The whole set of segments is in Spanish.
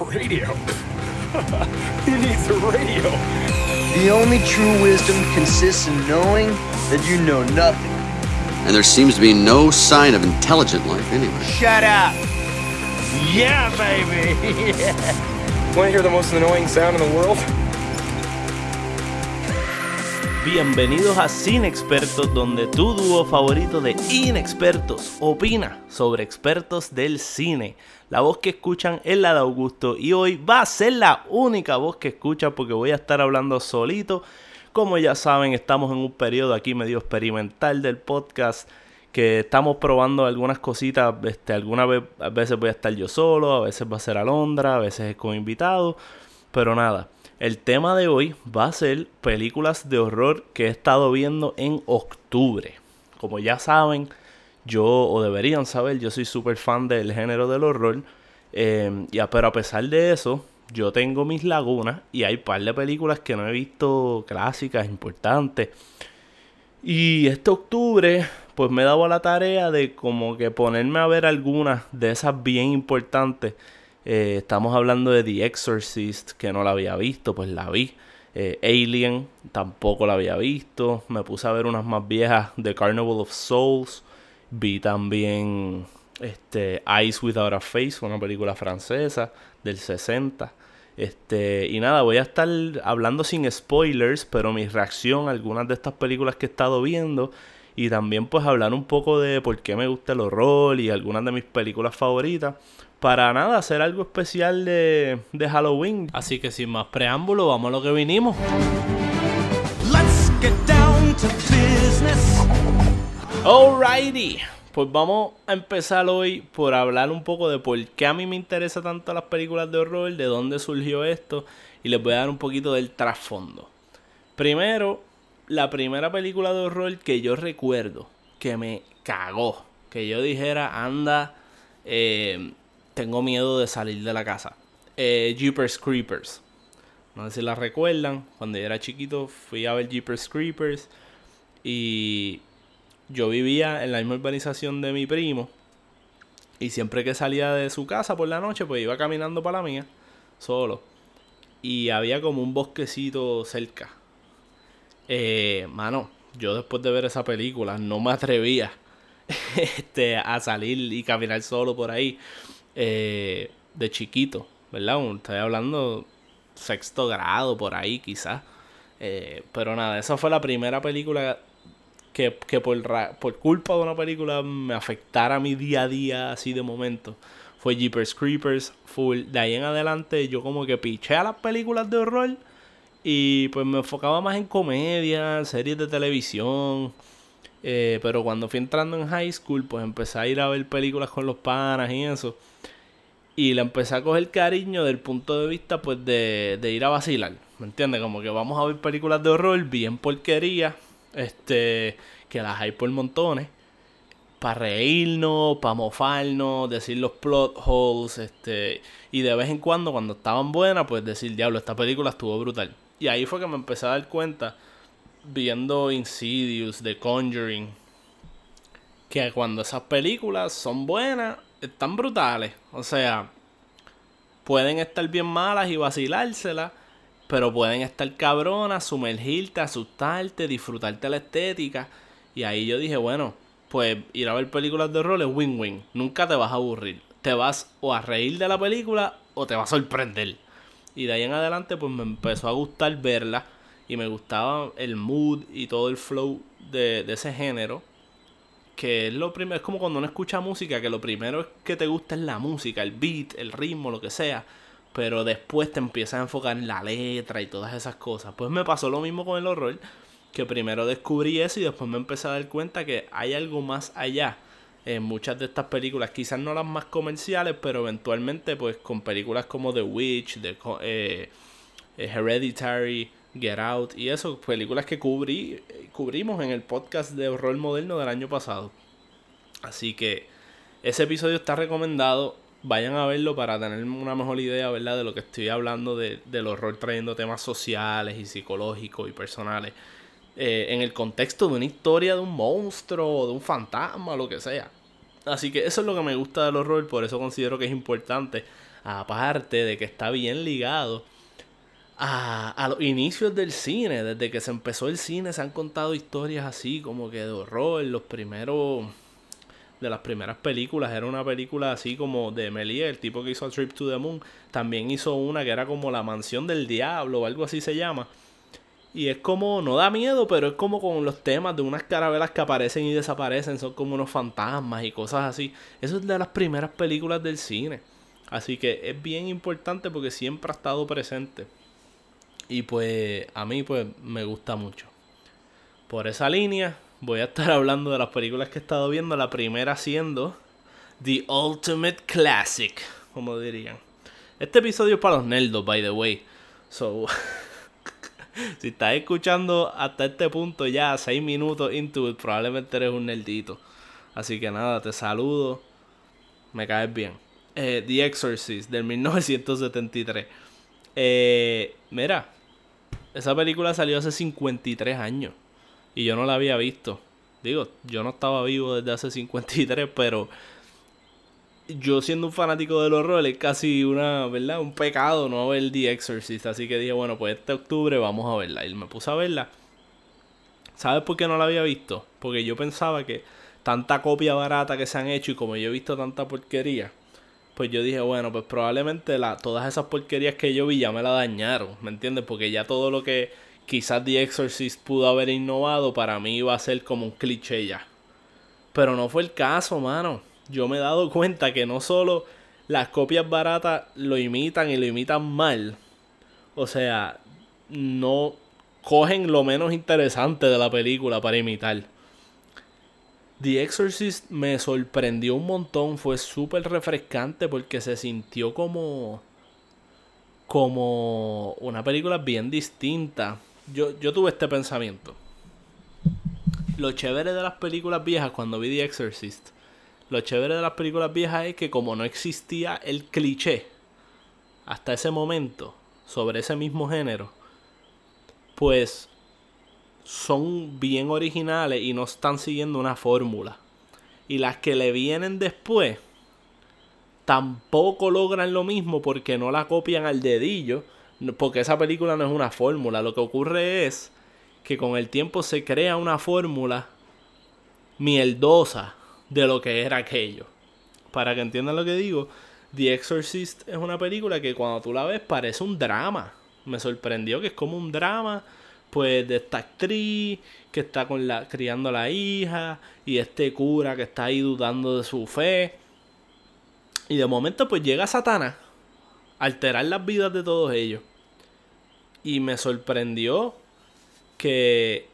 Radio? He needs a radio. The only true wisdom consists in knowing that you know nothing. And there seems to be no sign of intelligent life anywhere. Shut up! Yeah, baby! Want to hear the most annoying sound in the world? Bienvenidos a Cine Expertos, donde tu dúo favorito de inexpertos opina sobre expertos del cine. La voz que escuchan es la de Augusto y hoy va a ser la única voz que escuchan porque voy a estar hablando solito. Como ya saben, estamos en un periodo aquí medio experimental del podcast que estamos probando algunas cositas. Este, algunas vez, a veces voy a estar yo solo, a veces va a ser Alondra, a veces es con invitado, pero nada. El tema de hoy va a ser películas de horror que he estado viendo en octubre. Como ya saben, yo, o deberían saber, yo soy súper fan del género del horror. Eh, ya, pero a pesar de eso, yo tengo mis lagunas y hay un par de películas que no he visto clásicas, importantes. Y este octubre, pues me he dado la tarea de como que ponerme a ver algunas de esas bien importantes eh, estamos hablando de The Exorcist, que no la había visto, pues la vi. Eh, Alien, tampoco la había visto. Me puse a ver unas más viejas, The Carnival of Souls. Vi también este, Eyes Without a Face, una película francesa del 60. Este, y nada, voy a estar hablando sin spoilers, pero mi reacción a algunas de estas películas que he estado viendo. Y también pues hablar un poco de por qué me gusta el horror y algunas de mis películas favoritas para nada, hacer algo especial de, de Halloween. Así que sin más preámbulo, vamos a lo que vinimos. Alrighty, pues vamos a empezar hoy por hablar un poco de por qué a mí me interesa tanto las películas de horror, de dónde surgió esto y les voy a dar un poquito del trasfondo. Primero, la primera película de horror que yo recuerdo que me cagó, que yo dijera, anda, eh, tengo miedo de salir de la casa. Eh, Jeepers Creepers. No sé si la recuerdan. Cuando yo era chiquito fui a ver Jeepers Creepers. Y yo vivía en la misma urbanización de mi primo. Y siempre que salía de su casa por la noche, pues iba caminando para la mía. Solo. Y había como un bosquecito cerca. Eh, mano, yo después de ver esa película no me atrevía este, a salir y caminar solo por ahí. Eh, de chiquito, ¿verdad? Estoy hablando sexto grado por ahí quizás. Eh, pero nada, esa fue la primera película que, por, por, culpa de una película me afectara mi día a día así de momento. Fue Jeepers Creepers, full. De ahí en adelante yo como que piché a las películas de horror y pues me enfocaba más en comedia, series de televisión. Eh, pero cuando fui entrando en high school, pues empecé a ir a ver películas con los panas y eso. Y le empecé a coger cariño del punto de vista, pues, de, ir a vacilar. ¿Me entiendes? Como que vamos a ver películas de horror bien porquería. Este, que las hay por montones. Para reírnos, para mofarnos, decir los plot holes, este. Y de vez en cuando, cuando estaban buenas, pues decir, diablo, esta película estuvo brutal. Y ahí fue que me empecé a dar cuenta, viendo Insidious, The Conjuring, que cuando esas películas son buenas, están brutales. O sea, pueden estar bien malas y vacilárselas, pero pueden estar cabronas, sumergirte, asustarte, disfrutarte la estética. Y ahí yo dije, bueno, pues ir a ver películas de horror es win-win. Nunca te vas a aburrir. Te vas o a reír de la película o te vas a sorprender. Y de ahí en adelante, pues me empezó a gustar verla. Y me gustaba el mood y todo el flow de, de ese género que es lo primero, es como cuando uno escucha música, que lo primero que te gusta es la música, el beat, el ritmo, lo que sea, pero después te empiezas a enfocar en la letra y todas esas cosas. Pues me pasó lo mismo con el horror, que primero descubrí eso y después me empecé a dar cuenta que hay algo más allá en muchas de estas películas, quizás no las más comerciales, pero eventualmente pues con películas como The Witch, The, eh, Hereditary, Get Out y eso, películas que cubrí, cubrimos en el podcast de horror moderno del año pasado. Así que ese episodio está recomendado. Vayan a verlo para tener una mejor idea, ¿verdad? De lo que estoy hablando de, del horror trayendo temas sociales y psicológicos y personales. Eh, en el contexto de una historia de un monstruo, de un fantasma, lo que sea. Así que eso es lo que me gusta del horror, por eso considero que es importante Aparte de que está bien ligado a, a los inicios del cine. Desde que se empezó el cine se han contado historias así como que de horror. Los primeros de las primeras películas. Era una película así como de Méliès, el tipo que hizo A Trip to the Moon. También hizo una que era como La Mansión del Diablo o algo así se llama. Y es como, no da miedo, pero es como con los temas de unas carabelas que aparecen y desaparecen, son como unos fantasmas y cosas así. Eso es de las primeras películas del cine. Así que es bien importante porque siempre ha estado presente. Y pues a mí pues me gusta mucho. Por esa línea voy a estar hablando de las películas que he estado viendo. La primera siendo The Ultimate Classic, como dirían. Este episodio es para los nerdos, by the way. So... si estás escuchando hasta este punto ya, 6 minutos into it, probablemente eres un nerdito. Así que nada, te saludo. Me caes bien. Eh, The Exorcist del 1973. Eh, mira, esa película salió hace 53 años. Y yo no la había visto. Digo, yo no estaba vivo desde hace 53, pero yo siendo un fanático del horror es casi una, ¿verdad? Un pecado no ver The Exorcist. Así que dije, bueno, pues este octubre vamos a verla. Y me puse a verla. ¿Sabes por qué no la había visto? Porque yo pensaba que tanta copia barata que se han hecho y como yo he visto tanta porquería, pues yo dije, bueno, pues probablemente la, todas esas porquerías que yo vi ya me la dañaron, ¿me entiendes? Porque ya todo lo que quizás The Exorcist pudo haber innovado para mí iba a ser como un cliché ya. Pero no fue el caso, mano yo me he dado cuenta que no solo las copias baratas lo imitan y lo imitan mal. O sea, no cogen lo menos interesante de la película para imitar. The Exorcist me sorprendió un montón, fue súper refrescante porque se sintió como como una película bien distinta. Yo, yo tuve este pensamiento. Lo chévere de las películas viejas cuando vi The Exorcist lo chévere de las películas viejas es que como no existía el cliché hasta ese momento sobre ese mismo género, pues son bien originales y no están siguiendo una fórmula. Y las que le vienen después tampoco logran lo mismo porque no la copian al dedillo, porque esa película no es una fórmula. Lo que ocurre es que con el tiempo se crea una fórmula mieldosa de lo que era aquello. Para que entiendan lo que digo, The Exorcist es una película que cuando tú la ves parece un drama. Me sorprendió que es como un drama, pues de esta actriz que está con la, criando a la hija y este cura que está ahí dudando de su fe. Y de momento pues llega Satanás alterar las vidas de todos ellos. Y me sorprendió que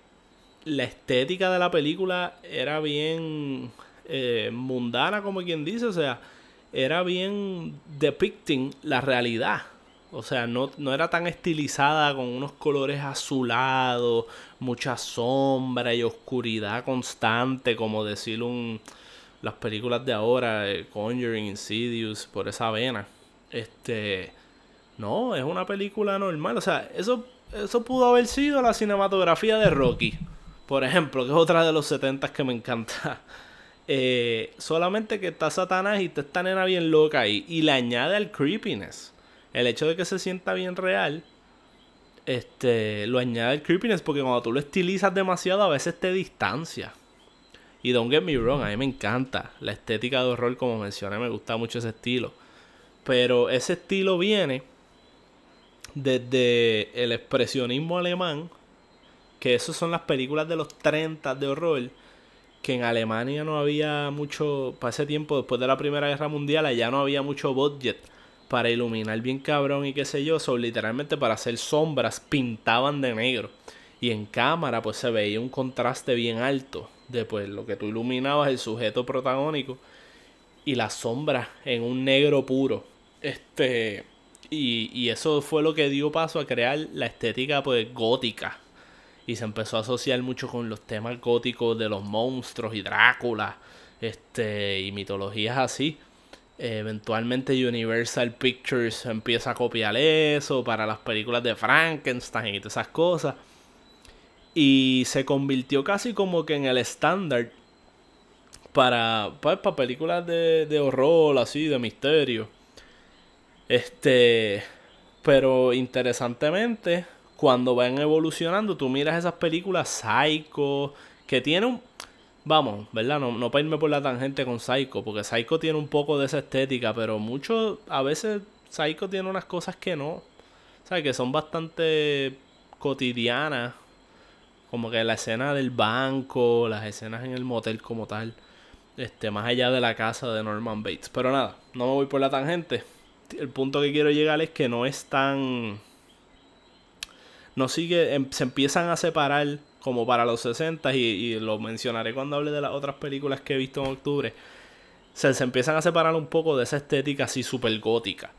la estética de la película era bien eh, mundana, como quien dice, o sea, era bien depicting la realidad. O sea, no, no era tan estilizada con unos colores azulados, mucha sombra y oscuridad constante, como decir un, las películas de ahora, eh, Conjuring, Insidious, por esa vena. Este, no, es una película normal. O sea, eso, eso pudo haber sido la cinematografía de Rocky, por ejemplo, que es otra de los 70 que me encanta. Eh, solamente que está Satanás y está esta nena bien loca ahí. Y le añade al creepiness. El hecho de que se sienta bien real. Este. Lo añade al creepiness. Porque cuando tú lo estilizas demasiado. A veces te distancia. Y don't get me wrong. A mí me encanta. La estética de horror. Como mencioné. Me gusta mucho ese estilo. Pero ese estilo viene. Desde el expresionismo alemán. Que esas son las películas de los 30 de horror que en Alemania no había mucho, para ese tiempo, después de la Primera Guerra Mundial, allá no había mucho budget para iluminar bien cabrón y qué sé yo, son literalmente para hacer sombras pintaban de negro. Y en cámara pues se veía un contraste bien alto de pues lo que tú iluminabas el sujeto protagónico y la sombra en un negro puro. Este y, y eso fue lo que dio paso a crear la estética pues gótica. Y se empezó a asociar mucho con los temas góticos de los monstruos y Drácula este y mitologías así. Eventualmente Universal Pictures empieza a copiar eso para las películas de Frankenstein y todas esas cosas. Y se convirtió casi como que en el estándar para, pues, para películas de, de horror así de misterio Este, pero interesantemente, cuando van evolucionando, tú miras esas películas Psycho, que tienen un... Vamos, ¿verdad? No, no para irme por la tangente con Psycho, porque Psycho tiene un poco de esa estética, pero mucho, a veces Psycho tiene unas cosas que no. O sea, que son bastante cotidianas. Como que la escena del banco, las escenas en el motel como tal. Este, más allá de la casa de Norman Bates. Pero nada, no me voy por la tangente. El punto que quiero llegar es que no es tan. No sigue. em- Se empiezan a separar como para los 60 y, y lo mencionaré cuando hable de las otras películas que he visto en octubre. Se, se empiezan a separar un poco de esa estética así super gótica.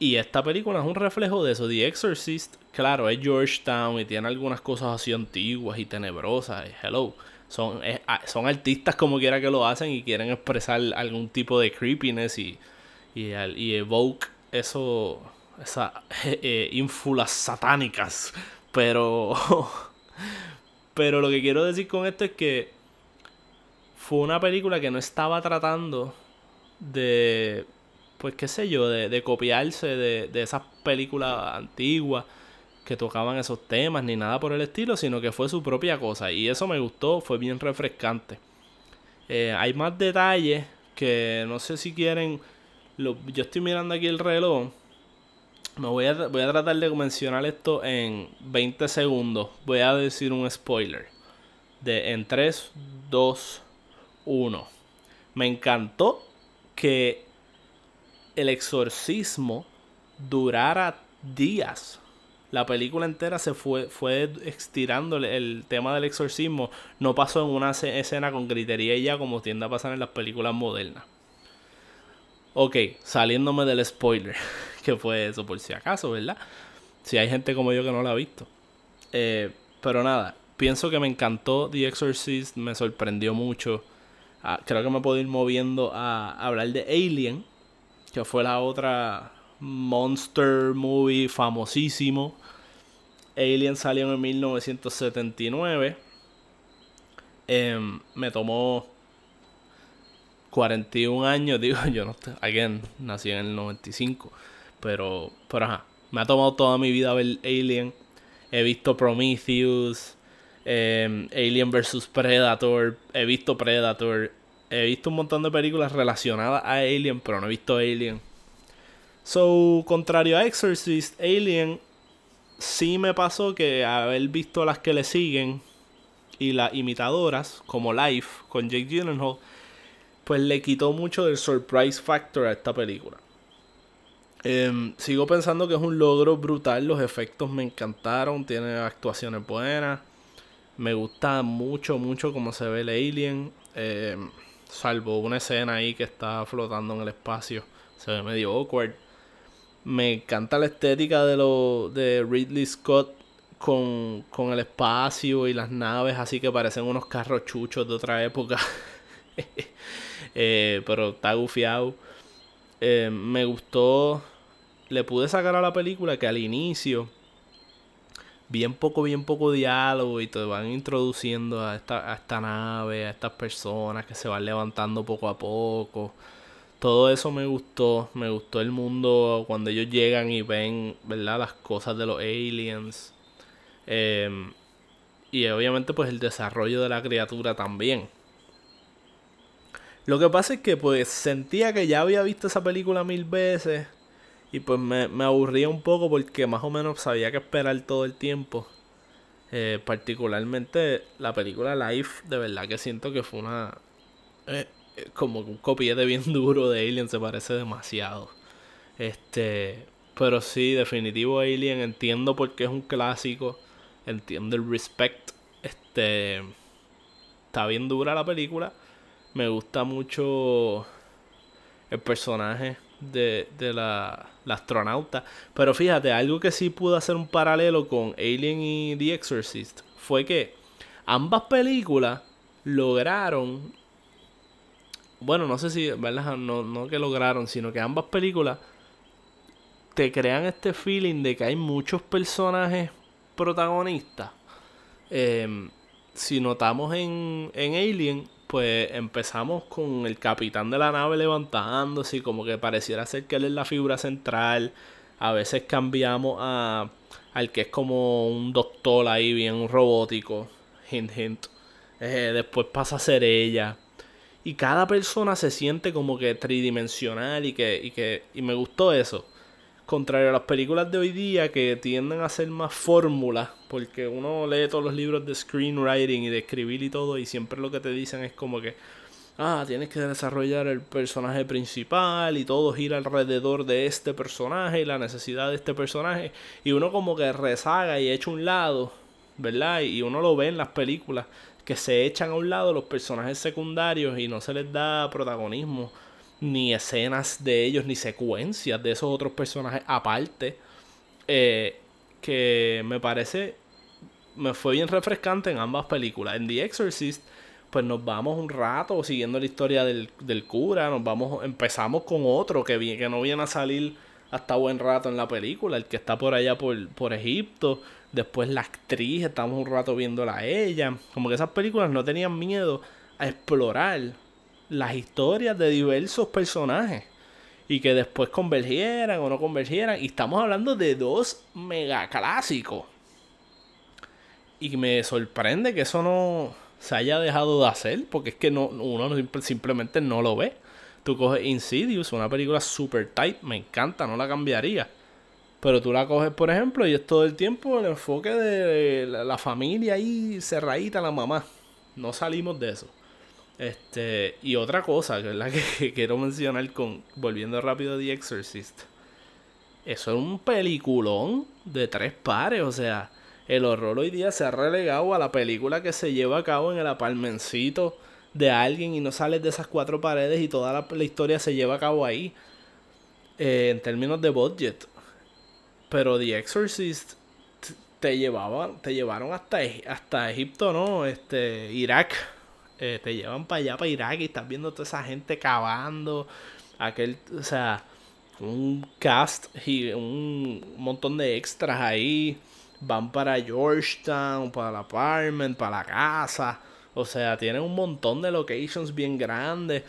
Y esta película es un reflejo de eso. The Exorcist, claro, es Georgetown y tiene algunas cosas así antiguas y tenebrosas. y Hello. Son, ah, son artistas como quiera que lo hacen y quieren expresar algún tipo de creepiness y, y, y evoke eso, esas eh, ínfulas satánicas. Pero, pero lo que quiero decir con esto es que fue una película que no estaba tratando de, pues qué sé yo, de, de copiarse de, de esas películas antiguas que tocaban esos temas ni nada por el estilo, sino que fue su propia cosa. Y eso me gustó, fue bien refrescante. Eh, hay más detalles que no sé si quieren. Lo- yo estoy mirando aquí el reloj. Me voy a, voy a tratar de mencionar esto en 20 segundos. Voy a decir un spoiler. De en 3, 2, 1. Me encantó que el exorcismo durara días. La película entera se fue, fue estirando el, tema del exorcismo. No pasó en una ce- escena con gritería y ya como tiende a pasar en las películas modernas. Ok, saliéndome del spoiler. que fue eso por si acaso, ¿verdad? Si hay gente como yo que no la ha visto. Eh, pero nada, pienso que me encantó The Exorcist, me sorprendió mucho. Ah, creo que me puedo ir moviendo a hablar de Alien, que fue la otra monster movie famosísimo. Alien salió en 1979. Em, me tomó 41 años, digo, yo no estoy, again, nací en el 95, pero, pero ajá, me ha tomado toda mi vida ver Alien. He visto Prometheus, em, Alien vs Predator, he visto Predator, he visto un montón de películas relacionadas a Alien, pero no he visto Alien. So, contrario a Exorcist, Alien sí me pasó que haber visto las que le siguen y las imitadoras, como Life con Jake Gyllenhaal, pues le quitó mucho del surprise factor a esta película. Em, sigo pensando que es un logro brutal, los efectos me encantaron, tiene actuaciones buenas, me gusta mucho, mucho cómo se ve el alien, em, salvo una escena ahí que está flotando en el espacio, se ve medio awkward. Me encanta la estética de lo de Ridley Scott con, con el espacio y las naves, así que parecen unos carros chuchos de otra época. Eh, pero está gufiado. Eh, me gustó. Le pude sacar a la película que al inicio. Bien poco, bien poco diálogo. Y te van introduciendo a esta, a esta nave, a estas personas que se van levantando poco a poco. Todo eso me gustó. Me gustó el mundo cuando ellos llegan y ven, ¿verdad? Las cosas de los aliens. Em, y obviamente pues el desarrollo de la criatura también. Lo que pasa es que pues sentía que ya había visto esa película mil veces y pues me, me aburría un poco porque más o menos sabía que esperar todo el tiempo. Eh, particularmente la película Life, de verdad que siento que fue una... eh, eh, como un copiete bien duro de Alien, se parece demasiado. Este... Pero sí, definitivo Alien, entiendo por qué es un clásico, entiendo el respect. Este... Está bien dura la película. Me gusta mucho el personaje de, de la, la astronauta. Pero fíjate, algo que sí pudo hacer un paralelo con Alien y The Exorcist fue que ambas películas lograron. Bueno, no sé si, ¿verdad? No, no que lograron, sino que ambas películas te crean este feeling de que hay muchos personajes protagonistas. Em, si notamos en, en Alien, pues empezamos con el capitán de la nave levantándose como que pareciera ser que él es la figura central. A veces cambiamos a al que es como un doctor ahí bien robótico, hint hint. Eh, después pasa a ser ella. Y cada persona se siente como que tridimensional y que, y que y me gustó eso. Contrario a las películas de hoy día que tienden a ser más fórmulas, porque uno lee todos los libros de screenwriting y de escribir y todo, y siempre lo que te dicen es como que, ah, tienes que desarrollar el personaje principal y todo gira alrededor de este personaje y la necesidad de este personaje, y uno como que rezaga y echa un lado, ¿verdad? Y uno lo ve en las películas, que se echan a un lado los personajes secundarios y no se les da protagonismo ni escenas de ellos, ni secuencias de esos otros personajes aparte. Eh, que me parece, me fue bien refrescante en ambas películas. En The Exorcist, pues nos vamos un rato siguiendo la historia del, del cura, nos vamos, empezamos con otro que, que no viene a salir hasta buen rato en la película, el que está por allá por, por Egipto. Después la actriz, estamos un rato viéndola a ella. Como que esas películas no tenían miedo a explorar las historias de diversos personajes y que después convergieran o no convergieran. Y estamos hablando de dos mega clásicos. Y me sorprende que eso no se haya dejado de hacer, porque es que no, uno simplemente no lo ve. Tú coges Insidious, una película super tight, me encanta, no la cambiaría. Pero tú la coges, por ejemplo, y es todo el tiempo el enfoque de la, familia ahí cerradita, la mamá. No salimos de eso. Este, y otra cosa, que es la que, quiero mencionar con volviendo rápido a The Exorcist. Eso es un peliculón de tres pares, o sea, el horror hoy día se ha relegado a la película que se lleva a cabo en el aparmencito de alguien y no sales de esas cuatro paredes y toda la, historia se lleva a cabo ahí. Eh, en términos de budget. Pero The Exorcist te llevaban, te llevaron hasta, hasta Egipto, ¿no? Este, Irak eh, te llevan para allá, para Irak, y estás viendo toda esa gente cavando. Aquel, o sea, un cast y un montón de extras ahí. Van para Georgetown, para el apartment, para la casa. O sea, tienen un montón de locations bien grandes.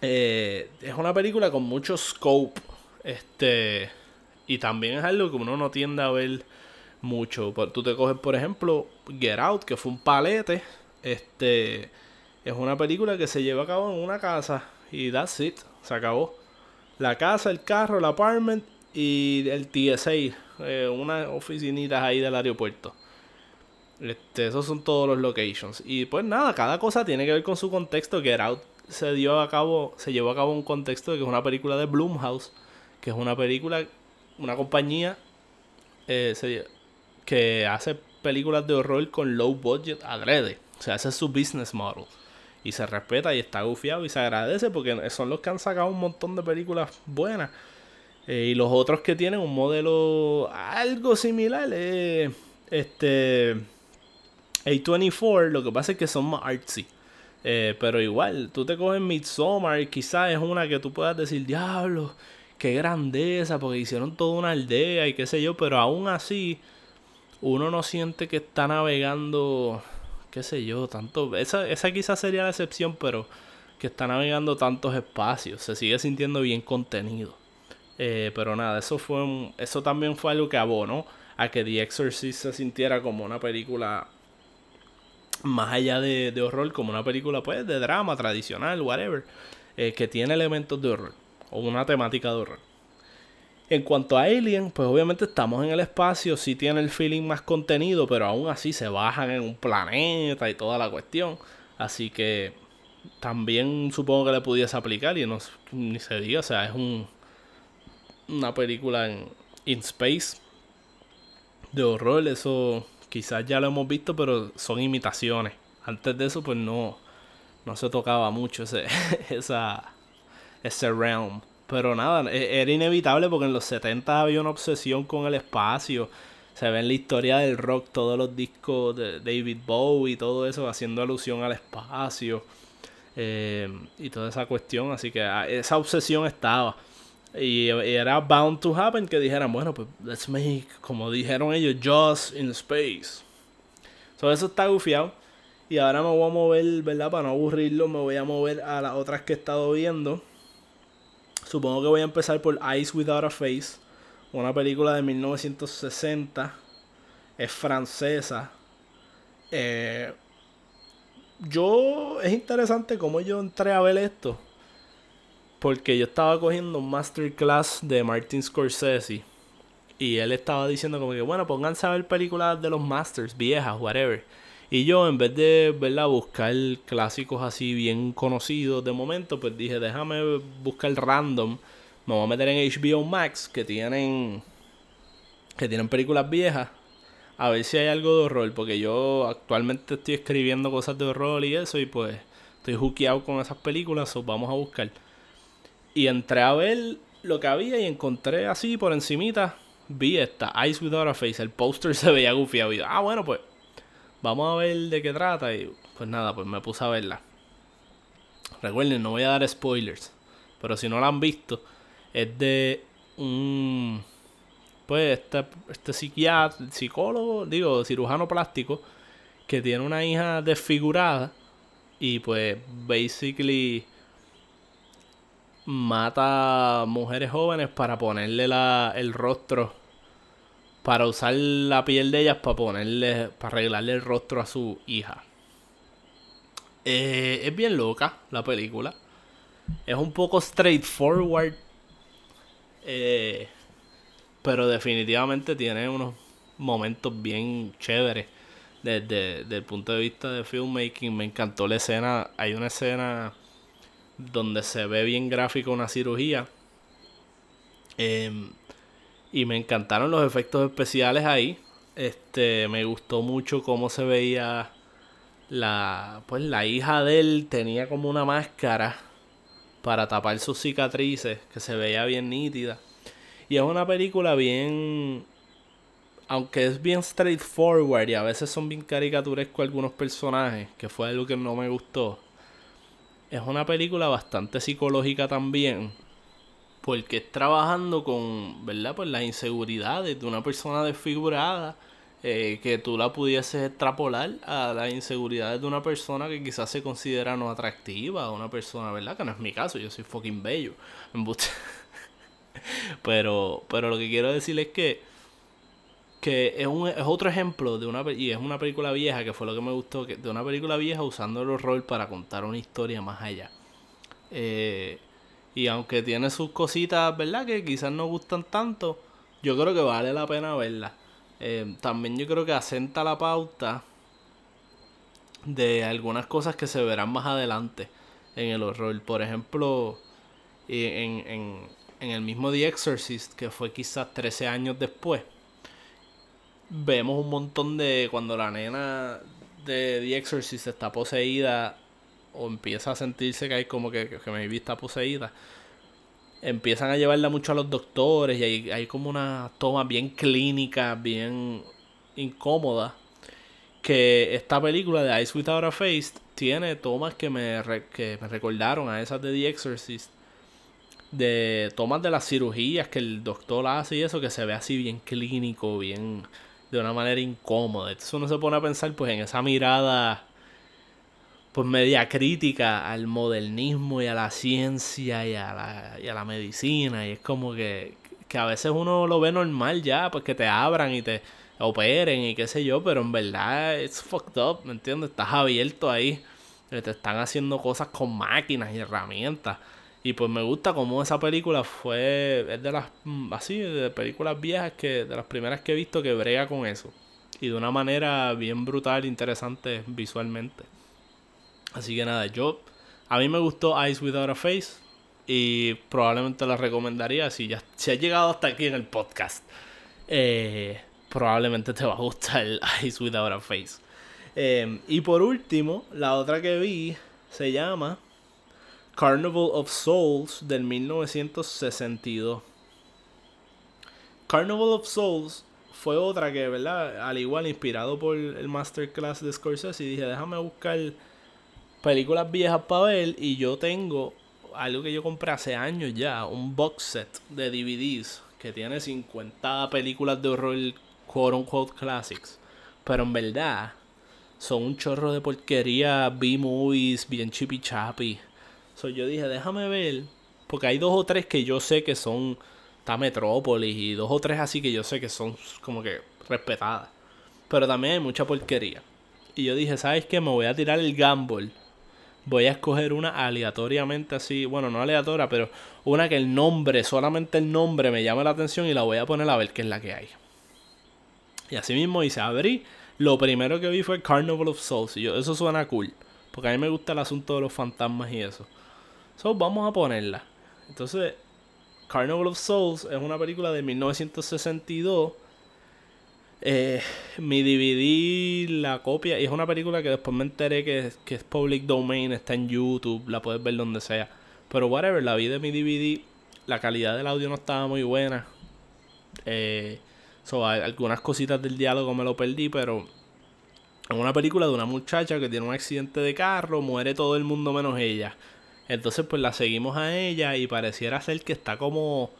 Eh, es una película con mucho scope. Este. Y también es algo que uno no tiende a ver mucho. Tú te coges, por ejemplo, Get Out, que fue un palete este es una película que se lleva a cabo en una casa y that's it, se acabó. La casa, el carro, el apartment y el TSA, eh, unas oficinitas ahí del aeropuerto. Este, esos son todos los locations. Y pues nada, cada cosa tiene que ver con su contexto. Get Out se dio a cabo, se llevó a cabo un contexto de que es una película de Blumhouse, que es una película, una compañía eh, que hace películas de horror con low budget adrede. O sea, ese es su business model. Y se respeta y está gufiado y se agradece porque son los que han sacado un montón de películas buenas. Eh, y los otros que tienen un modelo algo similar es este A24. Lo que pasa es que son más artsy. Eh, pero igual, tú te coges Midsommar y quizás es una que tú puedas decir, diablo, qué grandeza, porque hicieron toda una aldea y qué sé yo, pero aún así uno no siente que está navegando qué sé yo, tanto, esa, esa quizás sería la excepción, pero que está navegando tantos espacios, se sigue sintiendo bien contenido. Eh, pero nada, eso fue eso también fue algo que abonó a que The Exorcist se sintiera como una película más allá de, horror, como una película pues de drama tradicional, whatever, eh, que tiene elementos de horror o una temática de horror. En cuanto a Alien, pues obviamente estamos en el espacio, sí tiene el feeling más contenido, pero aún así se bajan en un planeta y toda la cuestión. Así que también supongo que le pudiese aplicar y no ni se diga, o sea, es un una película en in space de horror, eso quizás ya lo hemos visto, pero son imitaciones. Antes de eso pues no no se tocaba mucho ese esa ese realm. Pero nada, e, era inevitable porque en los 70 había una obsesión con el espacio. Se ve en la historia del rock todos los discos de David Bowie y todo eso haciendo alusión al espacio. Eh, y toda esa cuestión. Así que ah, esa obsesión estaba. Y, era bound to happen que dijeran, bueno, pues let's make, como dijeron ellos, just in space. todo eso está gufiado. Y ahora me voy a mover, ¿verdad? Para no aburrirlo, me voy a mover a las otras que he estado viendo. Supongo que voy a empezar por Eyes Without a Face, una película de 1960. Es francesa. Eh, yo, es interesante cómo yo entré a ver esto. Porque yo estaba cogiendo un masterclass de Martin Scorsese. Y él estaba diciendo como que, bueno, pónganse a ver películas de los masters, viejas, whatever. Y yo, en vez de ¿verdad? buscar clásicos así bien conocidos de momento, pues dije, déjame buscar random. Me voy a meter en HBO Max, que tienen, que tienen películas viejas. A ver si hay algo de horror, porque yo actualmente estoy escribiendo cosas de horror y eso, y pues estoy hookeado con esas películas, o vamos a buscar. Y entré a ver lo que había y encontré así por encimita, vi esta, Eyes Without a Face, el póster se veía gufiado. Ah, bueno, pues vamos a ver de qué trata. Y pues nada, pues me puse a verla. Recuerden, no voy a dar spoilers. Pero si no la han visto, es de un. Pues este, este psiquiatra, psicólogo, digo, cirujano plástico, que tiene una hija desfigurada. Y pues, basically, mata mujeres jóvenes para ponerle la, el rostro para usar la piel de ellas para ponerle, para arreglarle el rostro a su hija. Eh, es bien loca la película. Es un poco straightforward. Eh, pero definitivamente tiene unos momentos bien chéveres. Desde, desde el punto de vista de filmmaking, me encantó la escena. Hay una escena donde se ve bien gráfico una cirugía. Em, y me encantaron los efectos especiales ahí. Este, me gustó mucho cómo se veía la pues la hija de él tenía como una máscara para tapar sus cicatrices que se veía bien nítida. Y es una película bien aunque es bien straightforward y a veces son bien caricaturescos algunos personajes, que fue algo que no me gustó. Es una película bastante psicológica también porque es trabajando con, ¿verdad? Pues las inseguridades de una persona desfigurada, eh, que tú la pudieses extrapolar a las inseguridades de una persona que quizás se considera no atractiva, una persona, ¿verdad? Que no es mi caso, yo soy fucking bello. pero, pero lo que quiero decir es que que es, un, es otro ejemplo de una y es una película vieja que fue lo que me gustó que de una película vieja usando el horror para contar una historia más allá eh, y aunque tiene sus cositas, ¿verdad? Que quizás no gustan tanto, yo creo que vale la pena verla. Eh, también yo creo que asenta la pauta de algunas cosas que se verán más adelante en el horror. Por ejemplo, en, en, en el mismo The Exorcist, que fue quizás 13 años después, vemos un montón de cuando la nena de The Exorcist está poseída o empieza a sentirse que hay como que, que mi vista poseída, empiezan a llevarla mucho a los doctores y hay, hay como una toma bien clínica, bien incómoda. Que esta película de Ice Without a Face tiene tomas que me, que me recordaron a esas de The Exorcist. De tomas de las cirugías que el doctor hace y eso, que se ve así bien clínico, bien de una manera incómoda. Entonces uno se pone a pensar pues en esa mirada pues media crítica al modernismo y a la ciencia y a la, y a la medicina. Y es como que, que a veces uno lo ve normal ya, pues que te abran y te operen y qué sé yo, pero en verdad es fucked up, ¿me entiendes? Estás abierto ahí, te están haciendo cosas con máquinas y herramientas. Y pues me gusta como esa película fue, es de las, mm, así, de películas viejas que, de las primeras que he visto que brega con eso. Y de una manera bien brutal, interesante visualmente. Así que nada, yo. A mí me gustó Eyes Without a Face. Y probablemente la recomendaría si ya si has llegado hasta aquí en el podcast. Eh, probablemente te va a gustar Eyes Without a Face. Eh, y por último, la otra que vi se llama Carnival of Souls del 1962. Carnival of Souls fue otra que, ¿verdad? Al igual, inspirado por el masterclass de Scorsese, dije, déjame buscar películas viejas para ver y yo tengo algo que yo compré hace años ya, un box set de DVDs que tiene 50 películas de horror quote unquote classics. Pero en verdad, son un chorro de porquería, B-movies, bien chippy chappy. So yo dije, déjame ver, porque hay dos o tres que yo sé que son, está Metrópolis y dos o tres así que yo sé que son como que respetadas. Pero también hay mucha porquería. Y yo dije, ¿sabes qué? Me voy a tirar el gamble. Voy a escoger una aleatoriamente así, bueno, no aleatoria, pero una que el nombre, solamente el nombre me llame la atención y la voy a poner a ver qué es la que hay. Y así mismo hice, abrí lo primero que vi fue Carnival of Souls. Y yo, eso suena cool. Porque a mí me gusta el asunto de los fantasmas y eso. So, vamos a ponerla. Entonces, Carnival of Souls es una película de 1962. Eh, mi DVD, la copia, y es una película que después me enteré que, que es public domain, está en YouTube, la puedes ver donde sea. Pero whatever, la vi de mi DVD, la calidad del audio no estaba muy buena. Eh, algunas cositas del diálogo me lo perdí, pero es una película de una muchacha que tiene un accidente de carro, muere todo el mundo menos ella. Entonces, pues la seguimos a ella y pareciera ser que está como,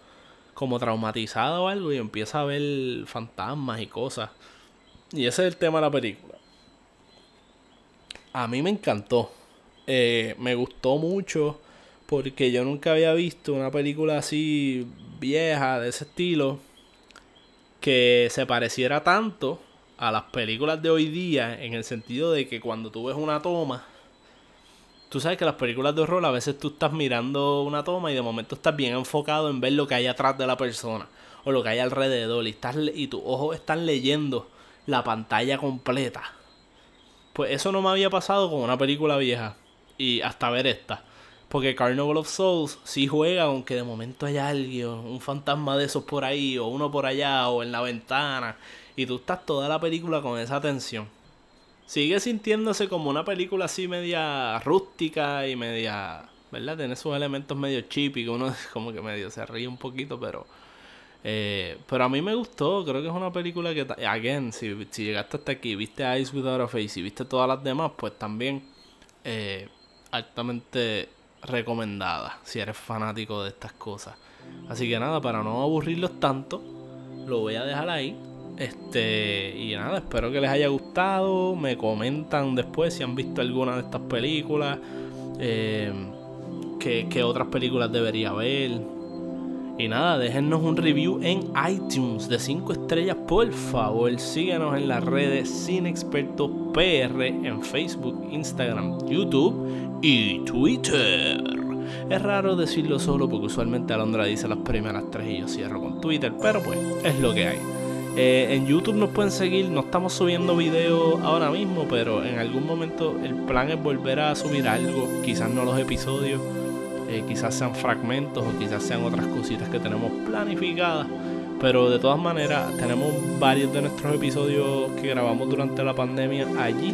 como traumatizada o algo y empieza a ver fantasmas y cosas. Y ese es el tema de la película. A mí me encantó. Eh, me gustó mucho porque yo nunca había visto una película así vieja de ese estilo que se pareciera tanto a las películas de hoy día en el sentido de que cuando tú ves una toma, tú sabes que las películas de horror a veces tú estás mirando una toma y de momento estás bien enfocado en ver lo que hay atrás de la persona o lo que hay alrededor y, estás, y tus ojos están leyendo la pantalla completa. Pues eso no me había pasado con una película vieja y hasta ver esta. Porque Carnival of Souls sí juega, aunque de momento haya alguien, un fantasma de esos por ahí, o uno por allá, o en la ventana, y tú estás toda la película con esa tensión. Sigue sintiéndose como una película así media rústica y media, ¿verdad? Tiene sus elementos medio cheap y uno como que medio se ríe un poquito, pero... Eh, pero a mí me gustó, creo que es una película que, again, si, si llegaste hasta aquí, viste Eyes Without a Face y viste todas las demás, pues también eh, altamente recomendada si eres fanático de estas cosas. Así que nada, para no aburrirlos tanto, lo voy a dejar ahí. Este, y nada, espero que les haya gustado. Me comentan después si han visto alguna de estas películas. Eh, qué, otras películas debería ver. Y nada, déjennos un review en iTunes de 5 estrellas, por favor. Síguenos en las redes Sin Expertos PR en Facebook, Instagram, YouTube y Twitter. Es raro decirlo solo porque usualmente Alondra dice las primeras tres y yo cierro con Twitter, pero pues es lo que hay. Eh, en YouTube nos pueden seguir, no estamos subiendo videos ahora mismo, pero en algún momento el plan es volver a subir algo, quizás no los episodios, eh, quizás sean fragmentos o quizás sean otras cositas que tenemos planificadas. Pero de todas maneras, tenemos varios de nuestros episodios que grabamos durante la pandemia allí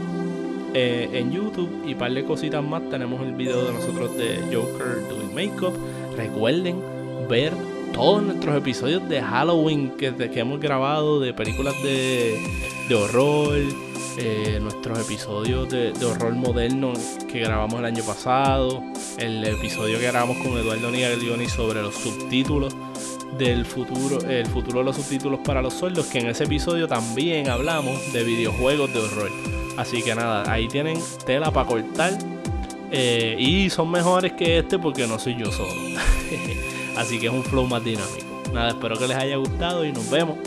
eh, en YouTube y par de cositas más. Tenemos el video de nosotros de Joker Doing Makeup. Recuerden ver todos nuestros episodios de Halloween que, que hemos grabado, de películas de, de horror, eh, nuestros episodios de, horror moderno que grabamos el año pasado, el episodio que grabamos con Eduardo Niaglioni sobre los subtítulos del futuro, el futuro de los subtítulos para los sueldos, que en ese episodio también hablamos de videojuegos de horror. Así que nada, ahí tienen tela para cortar. Eh, y son mejores que este porque no soy yo solo. Así que es un flow más dinámico. Nada, espero que les haya gustado y nos vemos.